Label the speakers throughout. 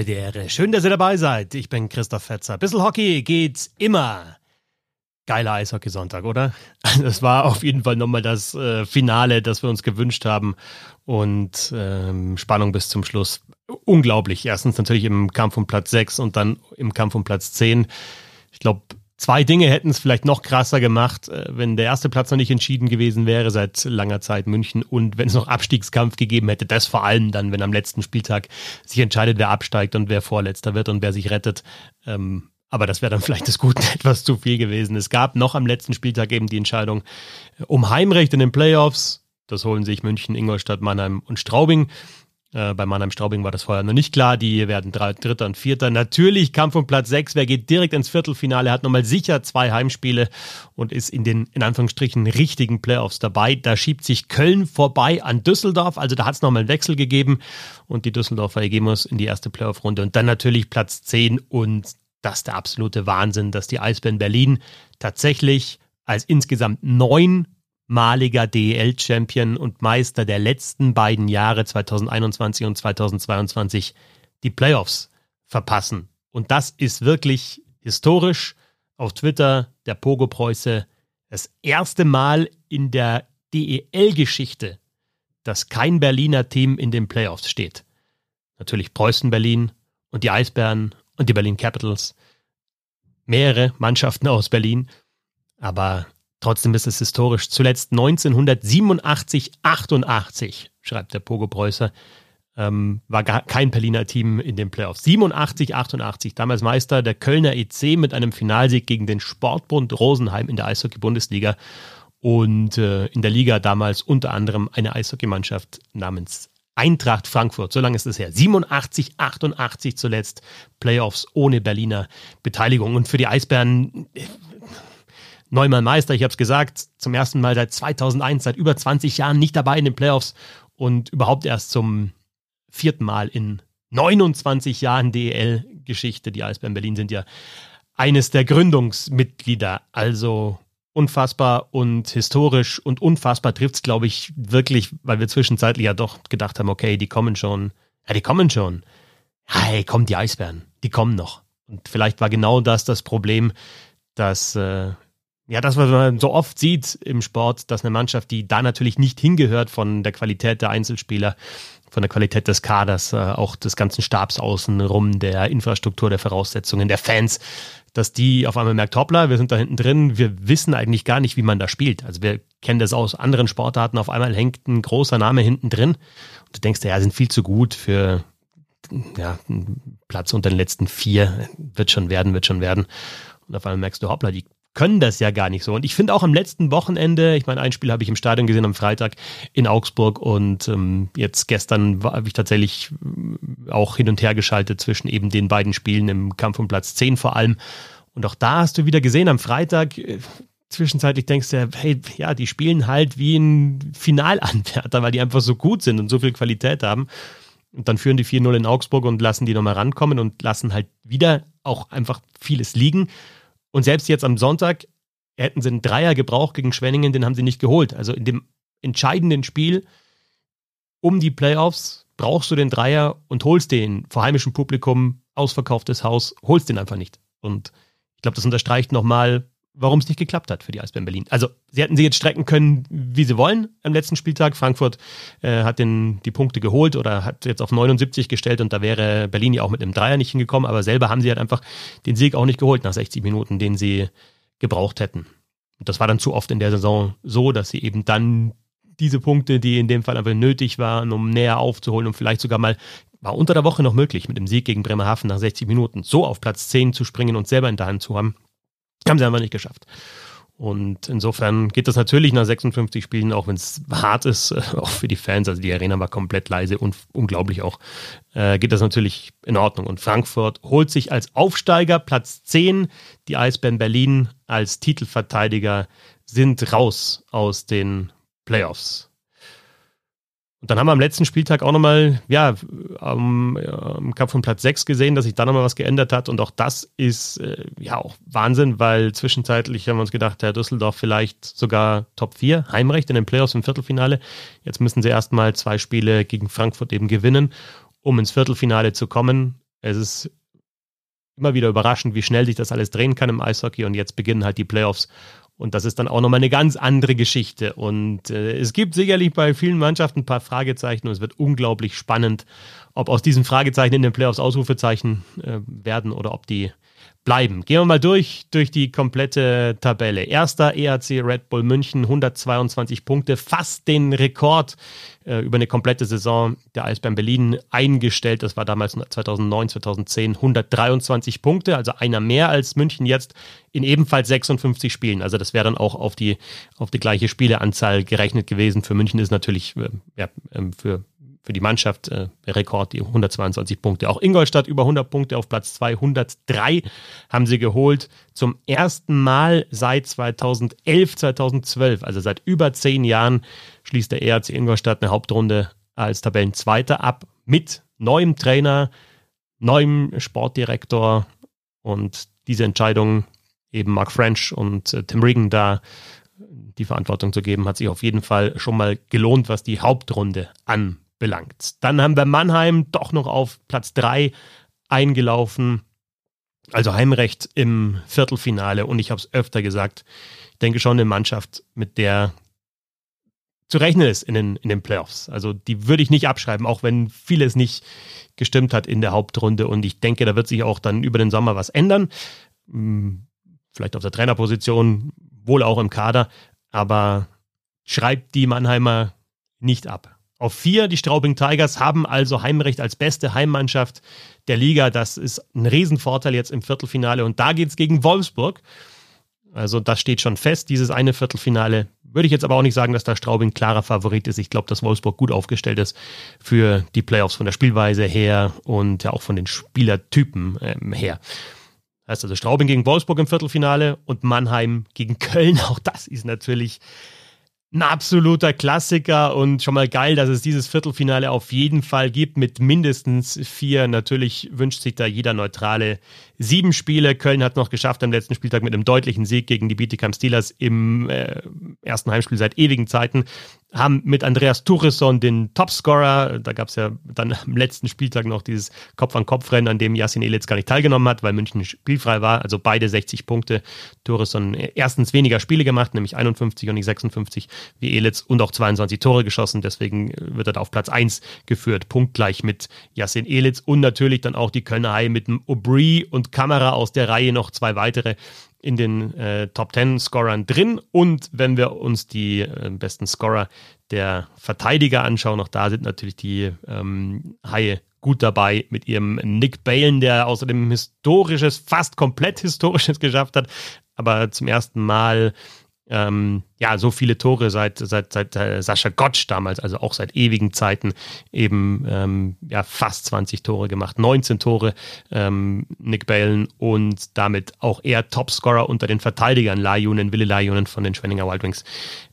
Speaker 1: Bedere. Schön, dass ihr dabei seid. Ich bin Christoph Fetzer. Bissl Hockey geht's immer. Geiler Eishockey-Sonntag, oder? Das war auf jeden Fall nochmal das äh, Finale, das wir uns gewünscht haben. Und ähm, Spannung bis zum Schluss. Unglaublich. Erstens natürlich im Kampf um Platz 6 und dann im Kampf um Platz 10. Ich glaube, Zwei Dinge hätten es vielleicht noch krasser gemacht, äh, wenn der erste Platz noch nicht entschieden gewesen wäre seit langer Zeit München und wenn es noch Abstiegskampf gegeben hätte. Das vor allem dann, wenn am letzten Spieltag sich entscheidet, wer absteigt und wer Vorletzter wird und wer sich rettet. Ähm, aber das wäre dann vielleicht des Guten etwas zu viel gewesen. Es gab noch am letzten Spieltag eben die Entscheidung äh, um Heimrecht in den Playoffs. Das holen sich München, Ingolstadt, Mannheim und Straubing. Äh, bei Mannheim Straubing war das vorher noch nicht klar. Die werden Dritter und Vierter. Natürlich Kampf um Platz 6. Wer geht direkt ins Viertelfinale, hat nochmal sicher zwei Heimspiele und ist in den, in Anführungsstrichen, richtigen Playoffs dabei. Da schiebt sich Köln vorbei an Düsseldorf. Also da hat es nochmal einen Wechsel gegeben und die Düsseldorfer uns in die erste Playoff-Runde. Und dann natürlich Platz 10 und das ist der absolute Wahnsinn, dass die Eisbären Berlin tatsächlich als insgesamt neun maliger DEL-Champion und Meister der letzten beiden Jahre 2021 und 2022 die Playoffs verpassen. Und das ist wirklich historisch. Auf Twitter der Pogo Preuße das erste Mal in der DEL-Geschichte, dass kein Berliner Team in den Playoffs steht. Natürlich Preußen Berlin und die Eisbären und die Berlin Capitals. Mehrere Mannschaften aus Berlin. Aber Trotzdem ist es historisch. Zuletzt 1987, 88, schreibt der Pogo Preußer, ähm, war gar kein Berliner Team in den Playoffs. 87, 88, damals Meister der Kölner EC mit einem Finalsieg gegen den Sportbund Rosenheim in der Eishockey-Bundesliga und äh, in der Liga damals unter anderem eine Eishockeymannschaft namens Eintracht Frankfurt. So lange ist es her. 87, 88 zuletzt Playoffs ohne Berliner Beteiligung. Und für die Eisbären neunmal Meister, ich habe es gesagt, zum ersten Mal seit 2001, seit über 20 Jahren nicht dabei in den Playoffs und überhaupt erst zum vierten Mal in 29 Jahren DEL-Geschichte. Die Eisbären Berlin sind ja eines der Gründungsmitglieder, also unfassbar und historisch und unfassbar trifft es, glaube ich, wirklich, weil wir zwischenzeitlich ja doch gedacht haben, okay, die kommen schon. Ja, die kommen schon. Hey, kommen die Eisbären. Die kommen noch. Und vielleicht war genau das das Problem, dass äh, ja, das, was man so oft sieht im Sport, dass eine Mannschaft, die da natürlich nicht hingehört von der Qualität der Einzelspieler, von der Qualität des Kaders, äh, auch des ganzen Stabs außenrum, der Infrastruktur, der Voraussetzungen, der Fans, dass die auf einmal merkt, hoppla, wir sind da hinten drin, wir wissen eigentlich gar nicht, wie man da spielt. Also wir kennen das aus anderen Sportarten, auf einmal hängt ein großer Name hinten drin und du denkst, ja, sind viel zu gut für ja, einen Platz unter den letzten vier, wird schon werden, wird schon werden. Und auf einmal merkst du, hoppla, die können das ja gar nicht so. Und ich finde auch am letzten Wochenende, ich meine, ein Spiel habe ich im Stadion gesehen am Freitag in Augsburg und ähm, jetzt gestern habe ich tatsächlich äh, auch hin und her geschaltet zwischen eben den beiden Spielen im Kampf um Platz 10 vor allem. Und auch da hast du wieder gesehen am Freitag, äh, zwischenzeitlich denkst du, hey, ja, die spielen halt wie ein Finalanwärter, weil die einfach so gut sind und so viel Qualität haben. Und dann führen die 4-0 in Augsburg und lassen die nochmal rankommen und lassen halt wieder auch einfach vieles liegen. Und selbst jetzt am Sonntag hätten sie einen Dreier gebraucht gegen Schwenningen, den haben sie nicht geholt. Also in dem entscheidenden Spiel um die Playoffs brauchst du den Dreier und holst den vor heimischem Publikum, ausverkauftes Haus, holst den einfach nicht. Und ich glaube, das unterstreicht nochmal, warum es nicht geklappt hat für die Eisbären Berlin. Also sie hätten sie jetzt strecken können, wie sie wollen am letzten Spieltag. Frankfurt äh, hat den, die Punkte geholt oder hat jetzt auf 79 gestellt und da wäre Berlin ja auch mit einem Dreier nicht hingekommen, aber selber haben sie halt einfach den Sieg auch nicht geholt nach 60 Minuten, den sie gebraucht hätten. Und das war dann zu oft in der Saison so, dass sie eben dann diese Punkte, die in dem Fall einfach nötig waren, um näher aufzuholen und vielleicht sogar mal war unter der Woche noch möglich, mit dem Sieg gegen Bremerhaven nach 60 Minuten so auf Platz 10 zu springen und selber in der Hand zu haben. Haben sie einfach nicht geschafft. Und insofern geht das natürlich nach 56 Spielen, auch wenn es hart ist, auch für die Fans, also die Arena war komplett leise und unglaublich auch, äh, geht das natürlich in Ordnung. Und Frankfurt holt sich als Aufsteiger Platz 10, die Eisbären Berlin als Titelverteidiger sind raus aus den Playoffs. Und dann haben wir am letzten Spieltag auch nochmal, ja, am, am Kampf von Platz 6 gesehen, dass sich da nochmal was geändert hat. Und auch das ist äh, ja auch Wahnsinn, weil zwischenzeitlich haben wir uns gedacht, Herr Düsseldorf vielleicht sogar Top 4, Heimrecht in den Playoffs im Viertelfinale. Jetzt müssen sie erstmal zwei Spiele gegen Frankfurt eben gewinnen, um ins Viertelfinale zu kommen. Es ist immer wieder überraschend, wie schnell sich das alles drehen kann im Eishockey und jetzt beginnen halt die Playoffs und das ist dann auch nochmal eine ganz andere Geschichte. Und äh, es gibt sicherlich bei vielen Mannschaften ein paar Fragezeichen und es wird unglaublich spannend, ob aus diesen Fragezeichen in den Playoffs Ausrufezeichen äh, werden oder ob die bleiben. Gehen wir mal durch, durch die komplette Tabelle. Erster ERC Red Bull München, 122 Punkte, fast den Rekord äh, über eine komplette Saison der Eisbären Berlin eingestellt. Das war damals 2009, 2010 123 Punkte, also einer mehr als München jetzt in ebenfalls 56 Spielen. Also das wäre dann auch auf die, auf die gleiche Spieleanzahl gerechnet gewesen. Für München ist natürlich äh, ja, ähm, für für die Mannschaft äh, Rekord, die 122 Punkte. Auch Ingolstadt über 100 Punkte auf Platz 203 haben sie geholt. Zum ersten Mal seit 2011, 2012, also seit über zehn Jahren, schließt der ERC Ingolstadt eine Hauptrunde als Tabellenzweiter ab mit neuem Trainer, neuem Sportdirektor und diese Entscheidung eben Mark French und äh, Tim Regan da die Verantwortung zu geben, hat sich auf jeden Fall schon mal gelohnt, was die Hauptrunde an belangt. Dann haben wir Mannheim doch noch auf Platz 3 eingelaufen. Also Heimrecht im Viertelfinale. Und ich habe es öfter gesagt, ich denke schon eine Mannschaft, mit der zu rechnen ist in den, in den Playoffs. Also die würde ich nicht abschreiben, auch wenn vieles nicht gestimmt hat in der Hauptrunde. Und ich denke, da wird sich auch dann über den Sommer was ändern. Hm, vielleicht auf der Trainerposition, wohl auch im Kader. Aber schreibt die Mannheimer nicht ab. Auf vier, die Straubing Tigers haben also Heimrecht als beste Heimmannschaft der Liga. Das ist ein Riesenvorteil jetzt im Viertelfinale. Und da geht es gegen Wolfsburg. Also das steht schon fest, dieses eine Viertelfinale. Würde ich jetzt aber auch nicht sagen, dass da Straubing klarer Favorit ist. Ich glaube, dass Wolfsburg gut aufgestellt ist für die Playoffs von der Spielweise her und ja auch von den Spielertypen ähm, her. Heißt also Straubing gegen Wolfsburg im Viertelfinale und Mannheim gegen Köln. Auch das ist natürlich ein absoluter Klassiker und schon mal geil, dass es dieses Viertelfinale auf jeden Fall gibt mit mindestens vier. Natürlich wünscht sich da jeder Neutrale sieben Spiele. Köln hat noch geschafft am letzten Spieltag mit einem deutlichen Sieg gegen die Bietigheim Steelers im äh, ersten Heimspiel seit ewigen Zeiten haben mit Andreas Turisson den Topscorer, da gab es ja dann am letzten Spieltag noch dieses Kopf-an-Kopf-Rennen, an dem Jasin Elitz gar nicht teilgenommen hat, weil München spielfrei war, also beide 60 Punkte. Turisson erstens weniger Spiele gemacht, nämlich 51 und nicht 56 wie Elitz und auch 22 Tore geschossen, deswegen wird er da auf Platz 1 geführt, punktgleich mit Jasin Elitz. Und natürlich dann auch die Kölner Haie mit dem Aubry und Kamera aus der Reihe noch zwei weitere in den äh, Top 10 Scorern drin. Und wenn wir uns die äh, besten Scorer der Verteidiger anschauen, auch da sind natürlich die ähm, Haie gut dabei mit ihrem Nick Balen, der außerdem historisches, fast komplett historisches geschafft hat, aber zum ersten Mal ähm, ja, so viele Tore seit, seit, seit äh, Sascha Gottsch damals, also auch seit ewigen Zeiten, eben ähm, ja, fast 20 Tore gemacht, 19 Tore ähm, Nick Balen und damit auch er Topscorer unter den Verteidigern Lajunen, Wille Lajunen von den Schwenninger Wild Wings.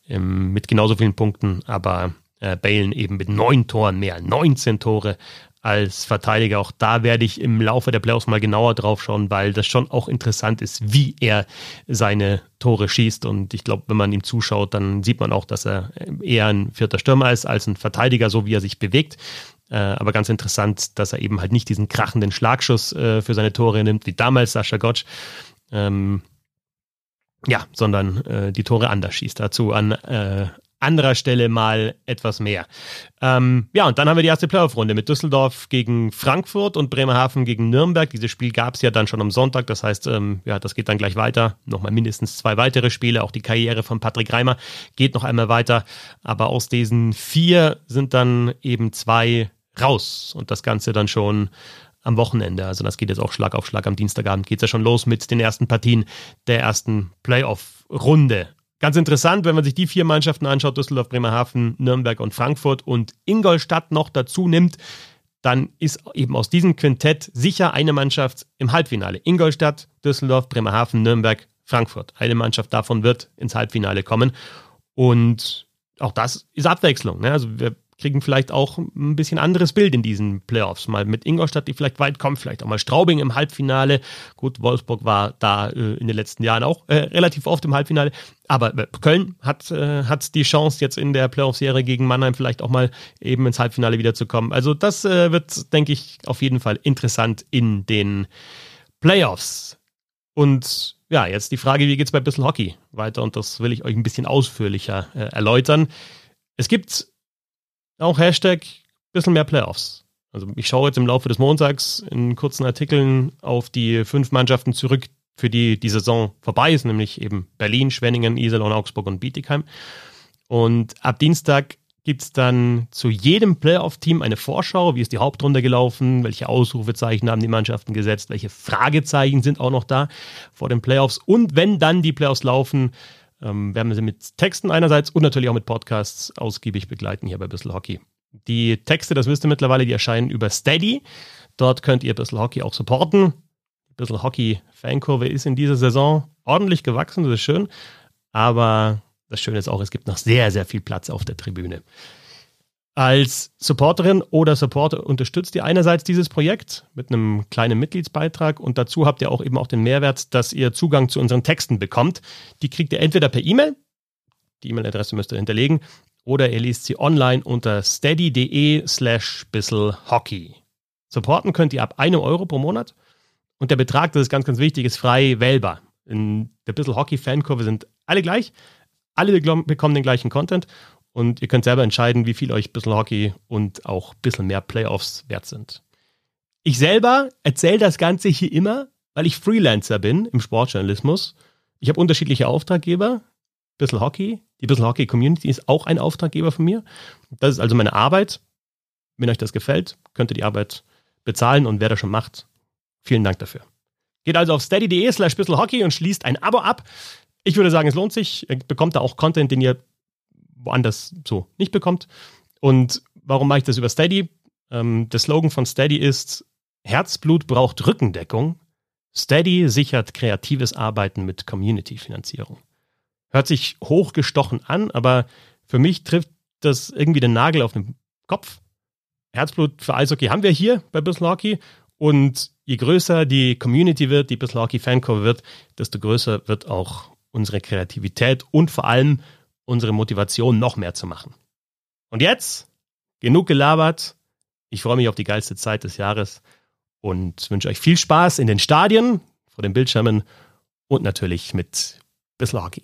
Speaker 1: Ähm, mit genauso vielen Punkten, aber äh, Balen eben mit neun Toren mehr, 19 Tore als Verteidiger. Auch da werde ich im Laufe der Playoffs mal genauer drauf schauen, weil das schon auch interessant ist, wie er seine Tore schießt. Und ich glaube, wenn man ihm zuschaut, dann sieht man auch, dass er eher ein vierter Stürmer ist als ein Verteidiger, so wie er sich bewegt. Äh, aber ganz interessant, dass er eben halt nicht diesen krachenden Schlagschuss äh, für seine Tore nimmt, wie damals Sascha Gottsch. Ähm, ja, sondern äh, die Tore anders schießt. Dazu an äh, anderer Stelle mal etwas mehr. Ähm, ja, und dann haben wir die erste Playoff-Runde mit Düsseldorf gegen Frankfurt und Bremerhaven gegen Nürnberg. Dieses Spiel gab es ja dann schon am Sonntag, das heißt, ähm, ja, das geht dann gleich weiter. Nochmal mindestens zwei weitere Spiele. Auch die Karriere von Patrick Reimer geht noch einmal weiter. Aber aus diesen vier sind dann eben zwei raus und das Ganze dann schon am Wochenende. Also das geht jetzt auch Schlag auf Schlag. Am Dienstagabend geht es ja schon los mit den ersten Partien der ersten Playoff-Runde. Ganz interessant, wenn man sich die vier Mannschaften anschaut, Düsseldorf, Bremerhaven, Nürnberg und Frankfurt und Ingolstadt noch dazu nimmt, dann ist eben aus diesem Quintett sicher eine Mannschaft im Halbfinale. Ingolstadt, Düsseldorf, Bremerhaven, Nürnberg, Frankfurt. Eine Mannschaft davon wird ins Halbfinale kommen. Und auch das ist Abwechslung. Ne? Also wir kriegen vielleicht auch ein bisschen anderes Bild in diesen Playoffs. Mal mit Ingolstadt, die vielleicht weit kommen, vielleicht auch mal Straubing im Halbfinale. Gut, Wolfsburg war da äh, in den letzten Jahren auch äh, relativ oft im Halbfinale. Aber äh, Köln hat, äh, hat die Chance, jetzt in der Playoff-Serie gegen Mannheim vielleicht auch mal eben ins Halbfinale wiederzukommen. Also das äh, wird, denke ich, auf jeden Fall interessant in den Playoffs. Und ja, jetzt die Frage, wie geht es bei Bissl Hockey weiter? Und das will ich euch ein bisschen ausführlicher äh, erläutern. Es gibt auch Hashtag bisschen mehr Playoffs. Also ich schaue jetzt im Laufe des Montags in kurzen Artikeln auf die fünf Mannschaften zurück, für die die Saison vorbei ist, nämlich eben Berlin, Schwenningen, Iserlohn, Augsburg und Bietigheim. Und ab Dienstag gibt es dann zu jedem Playoff-Team eine Vorschau. Wie ist die Hauptrunde gelaufen? Welche Ausrufezeichen haben die Mannschaften gesetzt? Welche Fragezeichen sind auch noch da vor den Playoffs? Und wenn dann die Playoffs laufen, ähm, werden wir sie mit Texten einerseits und natürlich auch mit Podcasts ausgiebig begleiten hier bei Bissl Hockey. Die Texte, das wisst ihr mittlerweile, die erscheinen über Steady. Dort könnt ihr Bissl Hockey auch supporten. Bissl Hockey Fankurve ist in dieser Saison ordentlich gewachsen, das ist schön. Aber das Schöne ist auch, es gibt noch sehr, sehr viel Platz auf der Tribüne. Als Supporterin oder Supporter unterstützt ihr einerseits dieses Projekt mit einem kleinen Mitgliedsbeitrag und dazu habt ihr auch eben auch den Mehrwert, dass ihr Zugang zu unseren Texten bekommt. Die kriegt ihr entweder per E-Mail, die E-Mail-Adresse müsst ihr hinterlegen, oder ihr liest sie online unter steady.de slash bisselhockey. Supporten könnt ihr ab einem Euro pro Monat und der Betrag, das ist ganz, ganz wichtig, ist frei wählbar. In der Bissel Hockey Fankurve sind alle gleich, alle bekommen den gleichen Content und ihr könnt selber entscheiden, wie viel euch ein bisschen Hockey und auch ein bisschen mehr Playoffs wert sind. Ich selber erzähle das Ganze hier immer, weil ich Freelancer bin im Sportjournalismus. Ich habe unterschiedliche Auftraggeber. Bissl Hockey. Die Bissl Hockey Community ist auch ein Auftraggeber von mir. Das ist also meine Arbeit. Wenn euch das gefällt, könnt ihr die Arbeit bezahlen und wer das schon macht, vielen Dank dafür. Geht also auf steady.de slash Hockey und schließt ein Abo ab. Ich würde sagen, es lohnt sich. Ihr bekommt da auch Content, den ihr woanders so nicht bekommt. Und warum mache ich das über Steady? Ähm, der Slogan von Steady ist, Herzblut braucht Rückendeckung. Steady sichert kreatives Arbeiten mit Community-Finanzierung. Hört sich hochgestochen an, aber für mich trifft das irgendwie den Nagel auf den Kopf. Herzblut für Eishockey haben wir hier bei Bissl Hockey und je größer die Community wird, die Bissl Hockey Fancore wird, desto größer wird auch unsere Kreativität und vor allem unsere Motivation noch mehr zu machen. Und jetzt, genug gelabert. Ich freue mich auf die geilste Zeit des Jahres und wünsche euch viel Spaß in den Stadien, vor den Bildschirmen und natürlich mit Bissl Hockey.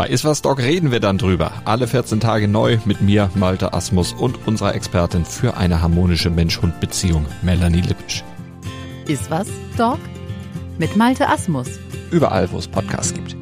Speaker 2: Bei Iswas Dog reden wir dann drüber. Alle 14 Tage neu mit mir, Malte Asmus und unserer Expertin für eine harmonische Mensch-Hund-Beziehung, Melanie Lippisch.
Speaker 3: Iswas Dog mit Malte Asmus.
Speaker 2: Überall, wo es Podcasts gibt.